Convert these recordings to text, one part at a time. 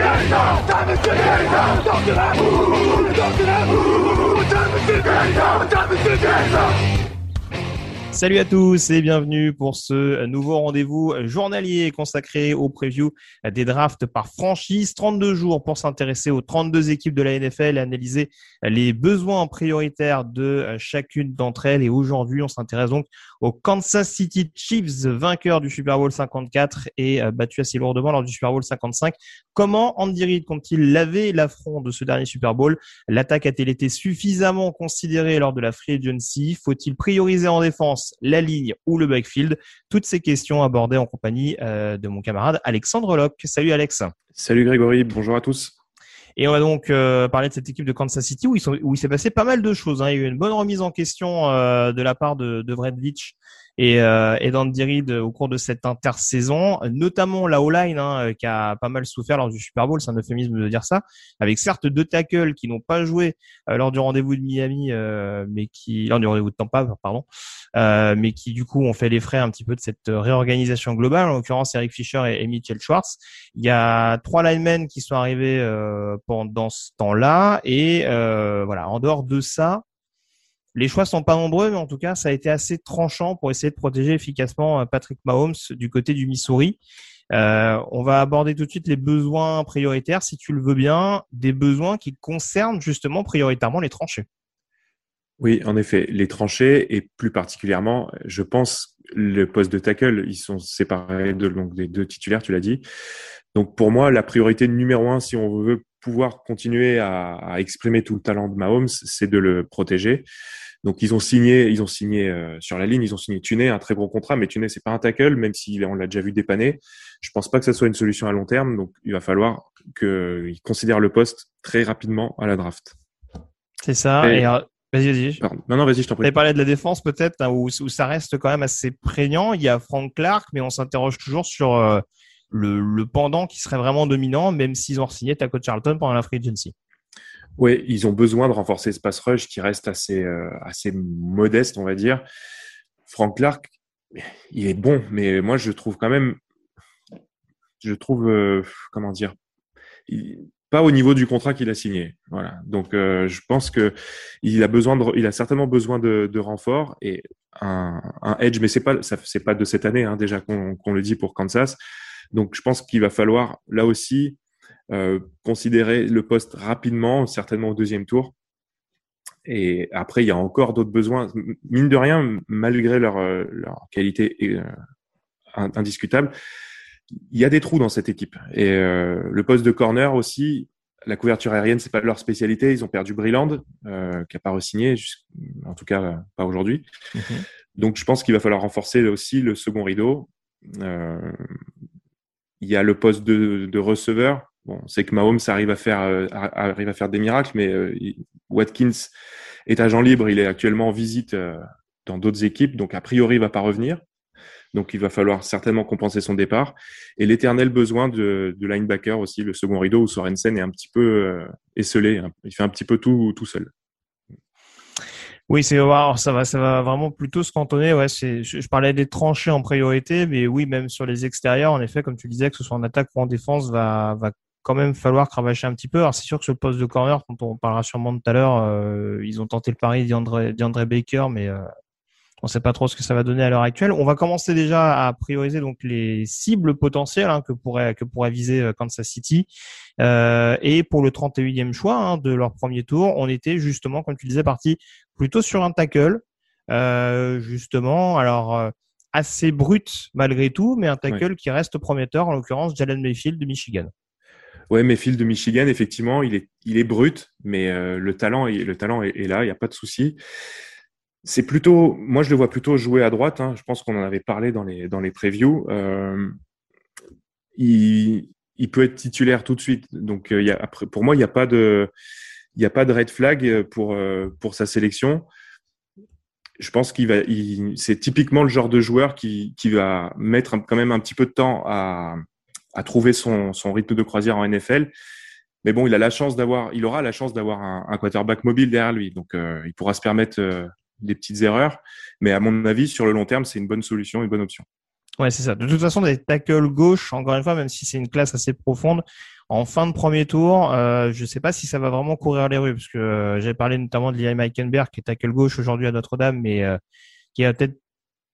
我站在世界上我站在世界上我站在世界上我站在世界上 Salut à tous et bienvenue pour ce nouveau rendez-vous journalier consacré au preview des drafts par franchise. 32 jours pour s'intéresser aux 32 équipes de la NFL et analyser les besoins prioritaires de chacune d'entre elles. Et aujourd'hui, on s'intéresse donc aux Kansas City Chiefs, vainqueurs du Super Bowl 54 et battus assez lourdement lors du Super Bowl 55. Comment Andy Reid compte-t-il laver l'affront de ce dernier Super Bowl? L'attaque a-t-elle été suffisamment considérée lors de la free agency? Faut-il prioriser en défense la ligne ou le backfield Toutes ces questions abordées en compagnie euh, de mon camarade Alexandre Locke. Salut Alex. Salut Grégory, bonjour à tous. Et on va donc euh, parler de cette équipe de Kansas City où, il s'est passé pas mal de choses. Hein. Il y a eu une bonne remise en question euh, de la part de, de Vredvich et, euh, et d'Andy Reid au cours de cette intersaison, notamment la O-line hein, qui a pas mal souffert lors du Super Bowl, c'est un euphémisme de dire ça, avec certes deux tackles qui n'ont pas joué euh, lors du rendez-vous de Miami, euh, mais qui lors du rendez-vous de Tampa, pardon, euh, mais qui du coup ont fait les frais un petit peu de cette réorganisation globale, en l'occurrence Eric Fischer et, et, Mitchell Schwartz. Il y a trois linemen qui sont arrivés euh, pendant ce temps-là, et euh, voilà, en dehors de ça, les choix sont pas nombreux, mais en tout cas, ça a été assez tranchant pour essayer de protéger efficacement Patrick Mahomes du côté du Missouri. Euh, on va aborder tout de suite les besoins prioritaires, si tu le veux bien, des besoins qui concernent justement prioritairement les tranchées. Oui, en effet, les tranchées et plus particulièrement, je pense, le poste de tackle, ils sont séparés de, donc, des deux titulaires, tu l'as dit. Donc pour moi, la priorité numéro un, si on veut pouvoir continuer à, à exprimer tout le talent de Mahomes, c'est de le protéger. Donc ils ont signé, ils ont signé euh, sur la ligne, ils ont signé Tuné, un très gros contrat, mais Tuné c'est pas un tackle, même si on l'a déjà vu dépanner. Je pense pas que ça soit une solution à long terme, donc il va falloir qu'ils considèrent le poste très rapidement à la draft. C'est ça. Et, euh, vas-y, vas-y. Non, non, vas-y, je t'en prie. Tu parlé de la défense peut-être, hein, où, où, ça reste quand même assez prégnant. Il y a Frank Clark, mais on s'interroge toujours sur euh, le, le, pendant qui serait vraiment dominant, même s'ils ont signé Taco Charlton pendant la free agency. Oui, ils ont besoin de renforcer ce pass rush qui reste assez, euh, assez modeste, on va dire. Frank Clark, il est bon, mais moi je trouve quand même, je trouve, euh, comment dire, il, pas au niveau du contrat qu'il a signé. Voilà. Donc euh, je pense que il a besoin de, il a certainement besoin de, de renfort et un, un edge, mais c'est pas, c'est pas de cette année hein, déjà qu'on, qu'on le dit pour Kansas. Donc je pense qu'il va falloir là aussi euh, considérer le poste rapidement, certainement au deuxième tour. Et après, il y a encore d'autres besoins. Mine de rien, malgré leur, euh, leur qualité euh, indiscutable, il y a des trous dans cette équipe. Et euh, le poste de corner aussi, la couverture aérienne, c'est pas leur spécialité. Ils ont perdu Brilland, euh, qui a pas re-signé, en tout cas pas aujourd'hui. Mm-hmm. Donc, je pense qu'il va falloir renforcer aussi le second rideau. Euh, il y a le poste de, de receveur. Bon, c'est que Mahomes arrive à faire euh, arrive à faire des miracles, mais euh, Watkins est agent libre. Il est actuellement en visite euh, dans d'autres équipes, donc a priori il va pas revenir. Donc il va falloir certainement compenser son départ. Et l'éternel besoin de, de, linebacker aussi, le second rideau où Sorensen est un petit peu euh, esselé. Hein. Il fait un petit peu tout tout seul. Oui, c'est ça va, vraiment plutôt se cantonner. Je, parlais des tranchées en priorité, mais oui, même sur les extérieurs, en effet, comme tu disais, que ce soit en attaque ou en défense, va, va quand même falloir cravacher un petit peu. Alors c'est sûr que le poste de corner, quand on parlera sûrement tout à l'heure, euh, ils ont tenté le pari d'André, Baker, mais euh, On ne sait pas trop ce que ça va donner à l'heure actuelle. On va commencer déjà à prioriser donc les cibles potentielles hein, que pourrait que pourrait viser euh, Kansas City. Euh, et pour le 31e choix hein, de leur premier tour, on était justement, comme tu disais, parti plutôt sur un tackle. Euh, justement, alors euh, assez brut malgré tout, mais un tackle qui reste prometteur, en l'occurrence Jalen Mayfield de Michigan. Ouais, Mayfield de Michigan, effectivement, il est, il est brut, mais le talent, le talent est, est là, il n'y a pas de souci c'est plutôt, moi je le vois plutôt jouer à droite. Hein. Je pense qu'on en avait parlé dans les dans previews. Euh, il, peut être titulaire tout de suite. Donc euh, pour moi il n'y a pas de red flag pour euh, pour sa sélection. Je pense qu'il va, c'est typiquement le genre de joueur qui, va mettre quand même un petit peu de temps à, trouver son, rythme de croisière en NFL. Mais bon, il aura la chance d'avoir un, quarterback mobile derrière lui, donc il pourra se permettre des petites erreurs. Mais à mon avis, sur le long terme, c'est une bonne solution, une bonne option. Ouais, c'est ça. De toute façon, des tackles gauche, encore une fois, même si c'est une classe assez profonde, en fin de premier tour, euh, je ne sais pas si ça va vraiment courir les rues, parce que euh, j'ai parlé notamment de Liam Meikenberg, qui est tackle gauche aujourd'hui à Notre-Dame, mais euh, qui a peut-être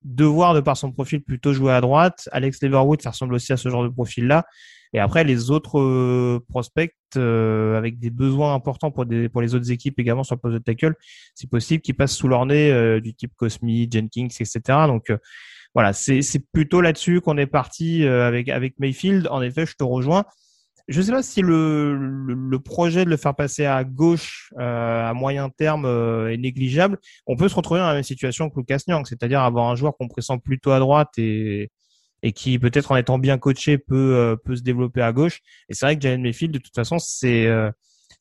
devoir, de par son profil, plutôt jouer à droite. Alex Leverwood, ça ressemble aussi à ce genre de profil-là. Et après, les autres euh, prospects euh, avec des besoins importants pour, des, pour les autres équipes également sur le poste de tackle, c'est possible qu'ils passent sous leur nez euh, du type Cosmi, Jenkins, etc. Donc voilà, c'est plutôt là-dessus qu'on est parti avec, avec Mayfield. En effet, je te rejoins. Je ne sais pas si le, le, projet de le faire passer à gauche à moyen terme est négligeable. On peut se retrouver dans la même situation que Lucas Nyang, c'est-à-dire avoir un joueur qu'on pressent plutôt à droite et, et qui peut-être en étant bien coaché peut euh, peut se développer à gauche. Et c'est vrai que Jalen Mayfield de toute façon c'est euh,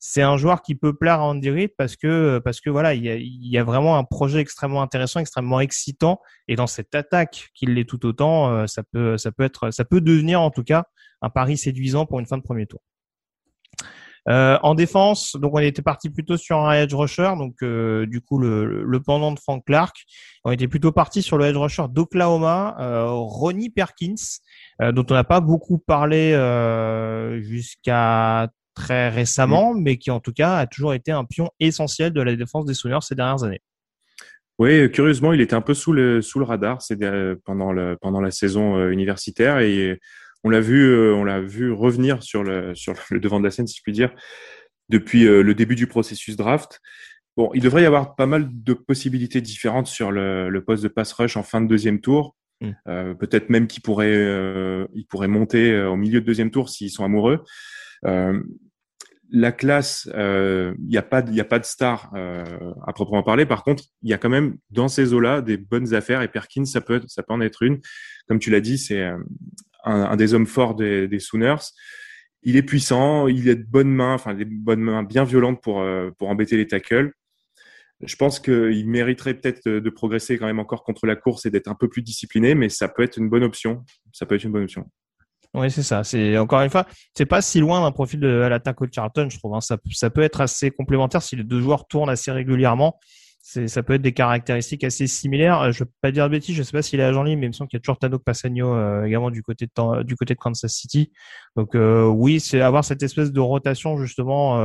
c'est un joueur qui peut plaire à Andy Reid parce que parce que voilà il y a, vraiment un projet extrêmement intéressant, extrêmement excitant et dans cette attaque qu'il l'est tout autant, euh, ça peut ça peut être ça peut devenir en tout cas un pari séduisant pour une fin de premier tour. Euh, en défense, donc on était parti plutôt sur un edge rusher, donc euh, du coup le, le, pendant de Frank Clark. On était plutôt parti sur le edge rusher d'Oklahoma, Ronnie Perkins, dont on n'a pas beaucoup parlé jusqu'à très récemment, mm. mais qui en tout cas a toujours été un pion essentiel de la défense des Sooners ces dernières années. Oui, curieusement, il était un peu sous le sous le radar pendant le pendant la saison universitaire et on l'a vu, euh, on l'a vu revenir sur le, sur le devant de la scène, si je puis dire, depuis euh, le début du processus draft. Bon, il devrait y avoir pas mal de possibilités différentes sur le, le poste de pass rush en fin de deuxième tour. Mm. Euh, Peut-être même qu'il pourrait, euh, il pourrait monter au milieu de deuxième tour s'ils sont amoureux. Euh, la classe, il n'y a pas, il a pas de star à proprement parler. Par contre, il y a quand même dans ces eaux-là des bonnes affaires et Perkins, ça peut, ça peut en être une. Comme tu l'as dit, c'est un, des hommes forts des, des, Sooners. Il est puissant, il a de bonnes mains, enfin des bonnes mains bien violentes pour euh, pour embêter les tackles. Je pense qu'il mériterait peut-être de, progresser quand même encore contre la course et d'être un peu plus discipliné, mais ça peut être une bonne option. Ça peut être une bonne option. Oui, c'est ça. C'est encore une fois, c'est pas si loin d'un profil de l'attaque au Charlton, je trouve. Hein. Ça, peut être assez complémentaire si les deux joueurs tournent assez régulièrement ça peut être des caractéristiques assez similaires. Euh, je ne peux pas dire de bêtises, je ne sais pas s'il est agent libre, mais il me semble qu'il y a toujours Tano Passagno euh, également du côté de du côté de Kansas City. Donc euh, oui, c'est avoir cette espèce de rotation justement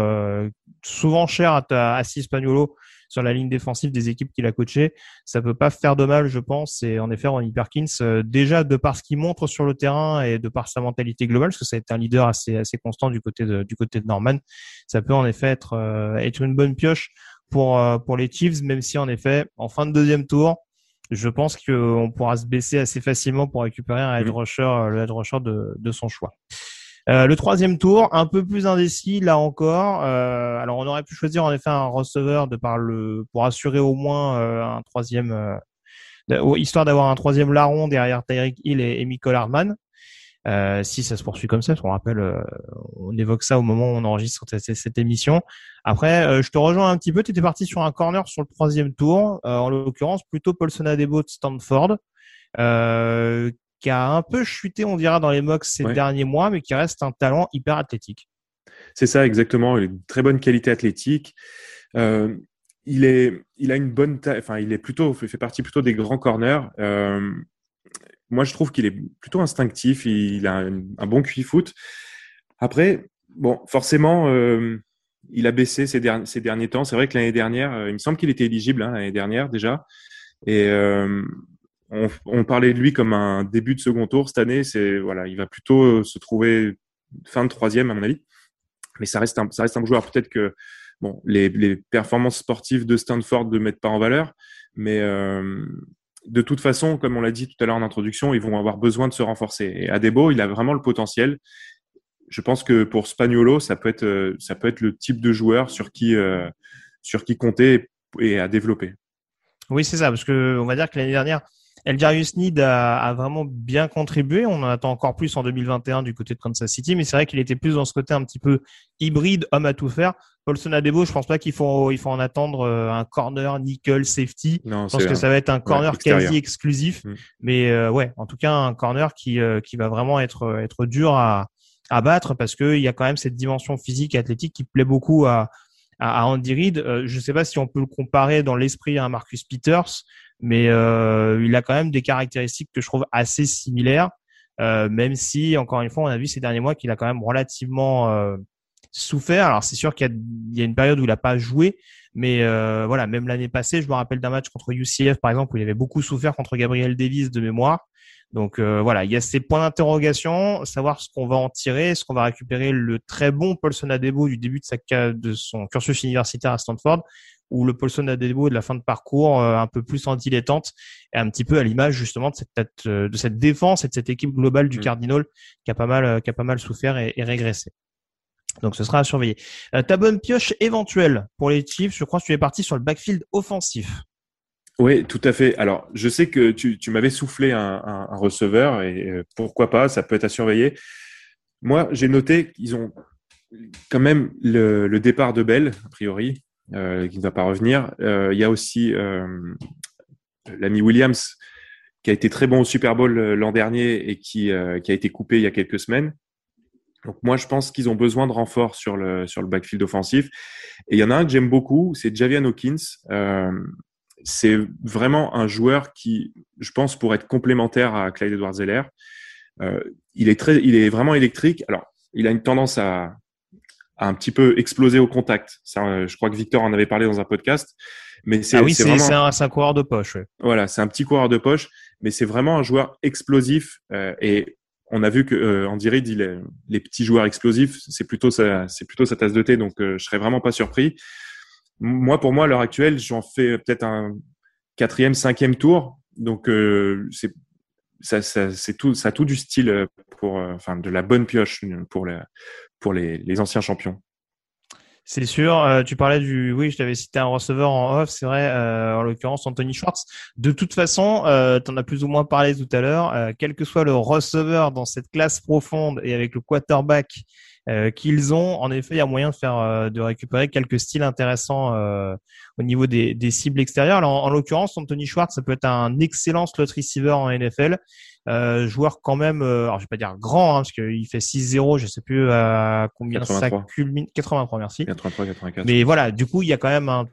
souvent chère à, à Spagnolo sur la ligne défensive des équipes qu'il a coachées. Ça peut pas faire de mal, je pense. Et en effet, Ronnie Perkins, déjà de par ce qu'il montre sur le terrain et de par sa mentalité globale, parce que ça a été un leader assez assez constant du côté de du côté de Norman, ça peut en effet être être une bonne pioche pour, euh, pour les Chiefs, même si en effet, en fin de deuxième tour, je pense qu'on pourra se baisser assez facilement pour récupérer un head rusher, euh, le head rusher de, de son choix. Euh, le troisième tour, un peu plus indécis là encore. Euh, alors on aurait pu choisir en effet un receveur de par le pour assurer au moins euh, un troisième, histoire d'avoir un troisième larron derrière Tyreek Hill et, et Michael si ça se poursuit comme ça, on rappelle, euh, on évoque ça au moment où on enregistre cette, émission. Après, je te rejoins un petit peu. Tu étais parti sur un corner sur le troisième tour, en l'occurrence plutôt Paulson Adebo de Stanford, qui a un peu chuté, on dira, dans les mocks ces derniers mois, mais qui reste un talent hyper athlétique. C'est ça, exactement. Il a une très bonne qualité athlétique. il est, il a une bonne taille. Enfin, il est plutôt, fait partie plutôt des grands corners moi, je trouve qu'il est plutôt instinctif. Il a un, bon QI foot. Après, bon, forcément, euh, il a baissé ces, derniers, ces derniers temps. C'est vrai que l'année dernière, euh, il me semble qu'il était éligible hein, l'année dernière déjà. Et on, on, parlait de lui comme un début de second tour cette année. C'est voilà, il va plutôt se trouver fin de troisième à mon avis. Mais ça reste un, ça reste un joueur. Peut-être que bon, les, les, performances sportives de Stanford ne mettent pas en valeur, mais euh, de toute façon, comme on l'a dit tout à l'heure en introduction, ils vont avoir besoin de se renforcer. Et Adebo, il a vraiment le potentiel. Je pense que pour Spagnolo, ça peut être, euh, ça peut être le type de joueur sur qui, euh, sur qui compter et à développer. Oui, c'est ça, parce que on va dire que l'année dernière, Eljarius Need a, a, vraiment bien contribué. On en attend encore plus en 2021 du côté de Kansas City, mais c'est vrai qu'il était plus dans ce côté un petit peu hybride, homme à tout faire. Paulson Adebo, je pense pas qu'il faut, il faut en attendre euh, un corner, nickel, safety. Non, je pense que ça va être un corner ouais, quasi exclusif. Mm. Mais euh, ouais, en tout cas, un corner qui, euh, qui va vraiment être, être dur à, à battre parce qu'il y a quand même cette dimension physique et athlétique qui plaît beaucoup à, à, Andy Reid. je ne sais pas si on peut le comparer dans l'esprit à Marcus Peters mais euh, il a quand même des caractéristiques que je trouve assez similaires, euh, même si, encore une fois, on a vu ces derniers mois qu'il a quand même relativement euh, souffert. Alors c'est sûr qu'il y, y, a une période où il n'a pas joué, mais euh, voilà, même l'année passée, je me rappelle d'un match contre UCF, par exemple, où il avait beaucoup souffert contre Gabriel Davis de mémoire. Donc euh, voilà, il y a ces points d'interrogation, savoir ce qu'on va en tirer, est-ce qu'on va récupérer le très bon Paulson Adebo du début de, sa, de son cursus universitaire à Stanford, ou le Paulson Adebo de la fin de parcours euh, un peu plus en dilettante et un petit peu à l'image justement de cette de cette défense et de cette équipe globale du mmh. Cardinal qui a pas mal qui a pas mal souffert et, et régressé. Donc ce sera à surveiller. Euh, ta bonne pioche éventuelle pour les Chiefs, je crois que tu es parti sur le backfield offensif. Oui, tout à fait. Alors, je sais que tu, tu m'avais soufflé un, un, receveur et euh, pourquoi pas, ça peut être à surveiller. Moi, j'ai noté qu'ils ont quand même le, le, départ de Bell, a priori, euh, qui ne va pas revenir. Euh, il y a aussi l'ami Williams, qui a été très bon au Super Bowl l'an dernier et qui, qui a été coupé il y a quelques semaines. Donc moi, je pense qu'ils ont besoin de renfort sur le, sur le backfield offensif. Et il y en a un que j'aime beaucoup, c'est Javian Hawkins. C'est vraiment un joueur qui, je pense, pour être complémentaire à Clyde Edwards-Zeller. Euh, il est très, il est vraiment électrique. Alors, il a une tendance à, à un petit peu exploser au contact. Ça, je crois que Victor en avait parlé dans un podcast. Mais c'est ah oui, c'est vraiment... un, un, coureur de poche. Ouais. Voilà, c'est un petit coureur de poche, mais c'est vraiment un joueur explosif. Euh, et on a vu que euh, Andy Reid, il est, les petits joueurs explosifs, c'est plutôt sa, c'est plutôt sa tasse de thé. Donc, je serais vraiment pas surpris moi, pour moi, à l'heure actuelle, j'en fais peut-être un quatrième, cinquième tour. Donc, euh, c'est ça, ça, c'est tout, ça a tout du style pour, euh, enfin, de la bonne pioche pour les, pour les, les anciens champions. C'est sûr. Euh, tu parlais du, oui, je t'avais cité un receveur en off, c'est vrai. Euh, en l'occurrence, Anthony Schwartz. De toute façon, euh, tu en as plus ou moins parlé tout à l'heure. Euh, quel que soit le receveur dans cette classe profonde et avec le quarterback euh, qu'ils ont, en effet, il y a moyen de faire, euh, de récupérer quelques styles intéressants au niveau des, des, cibles extérieures. Alors, en, en l'occurrence, Anthony Schwartz, ça peut être un excellent slot receiver en NFL. Euh, joueur quand même, euh, alors je vais pas dire grand, hein, parce qu'il fait 6-0, je sais plus à combien 83. ça culmine. 83, merci. 83, 84. Mais voilà, du coup, il y a quand même un,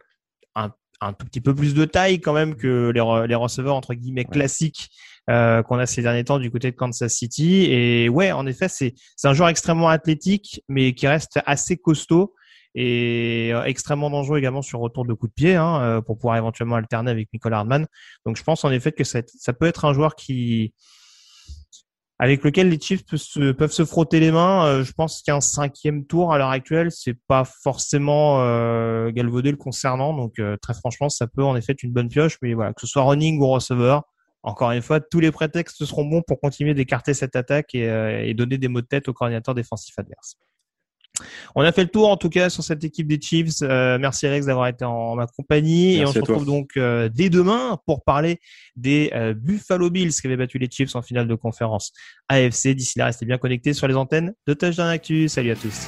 un, un tout petit peu plus de taille quand même que les, les receveurs entre guillemets ouais. classiques euh, qu'on a ces derniers temps du côté de Kansas City. Et ouais, en effet, c'est c'est un joueur extrêmement athlétique, mais qui reste assez costaud et euh, extrêmement dangereux également sur retour de coup de pied hein, euh, pour pouvoir éventuellement alterner avec Nicole Hardman. Donc je pense en effet que ça, ça peut être un joueur qui avec lequel les Chiefs peuvent se, frotter les mains. Euh, je pense qu'un cinquième tour à l'heure actuelle, c'est pas forcément euh, galvaudé le concernant. Donc euh, très franchement, ça peut en effet être une bonne pioche. Mais voilà, que ce soit running ou receveur, encore une fois, tous les prétextes seront bons pour continuer d'écarter cette attaque et, euh, et, donner des mots de tête au coordinateur défensif adverse. On a fait le tour en tout cas sur cette équipe des Chiefs. Euh, merci Alex d'avoir été en ma compagnie merci et on se retrouve donc euh, dès demain pour parler des euh, Buffalo Bills qui avaient battu les Chiefs en finale de conférence AFC. D'ici là, restez bien connectés sur les antennes de Touchdown Actu. Salut à tous.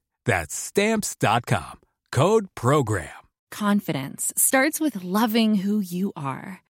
That's Stamps.com. Code PROGRAM. Confidence starts with loving who you are.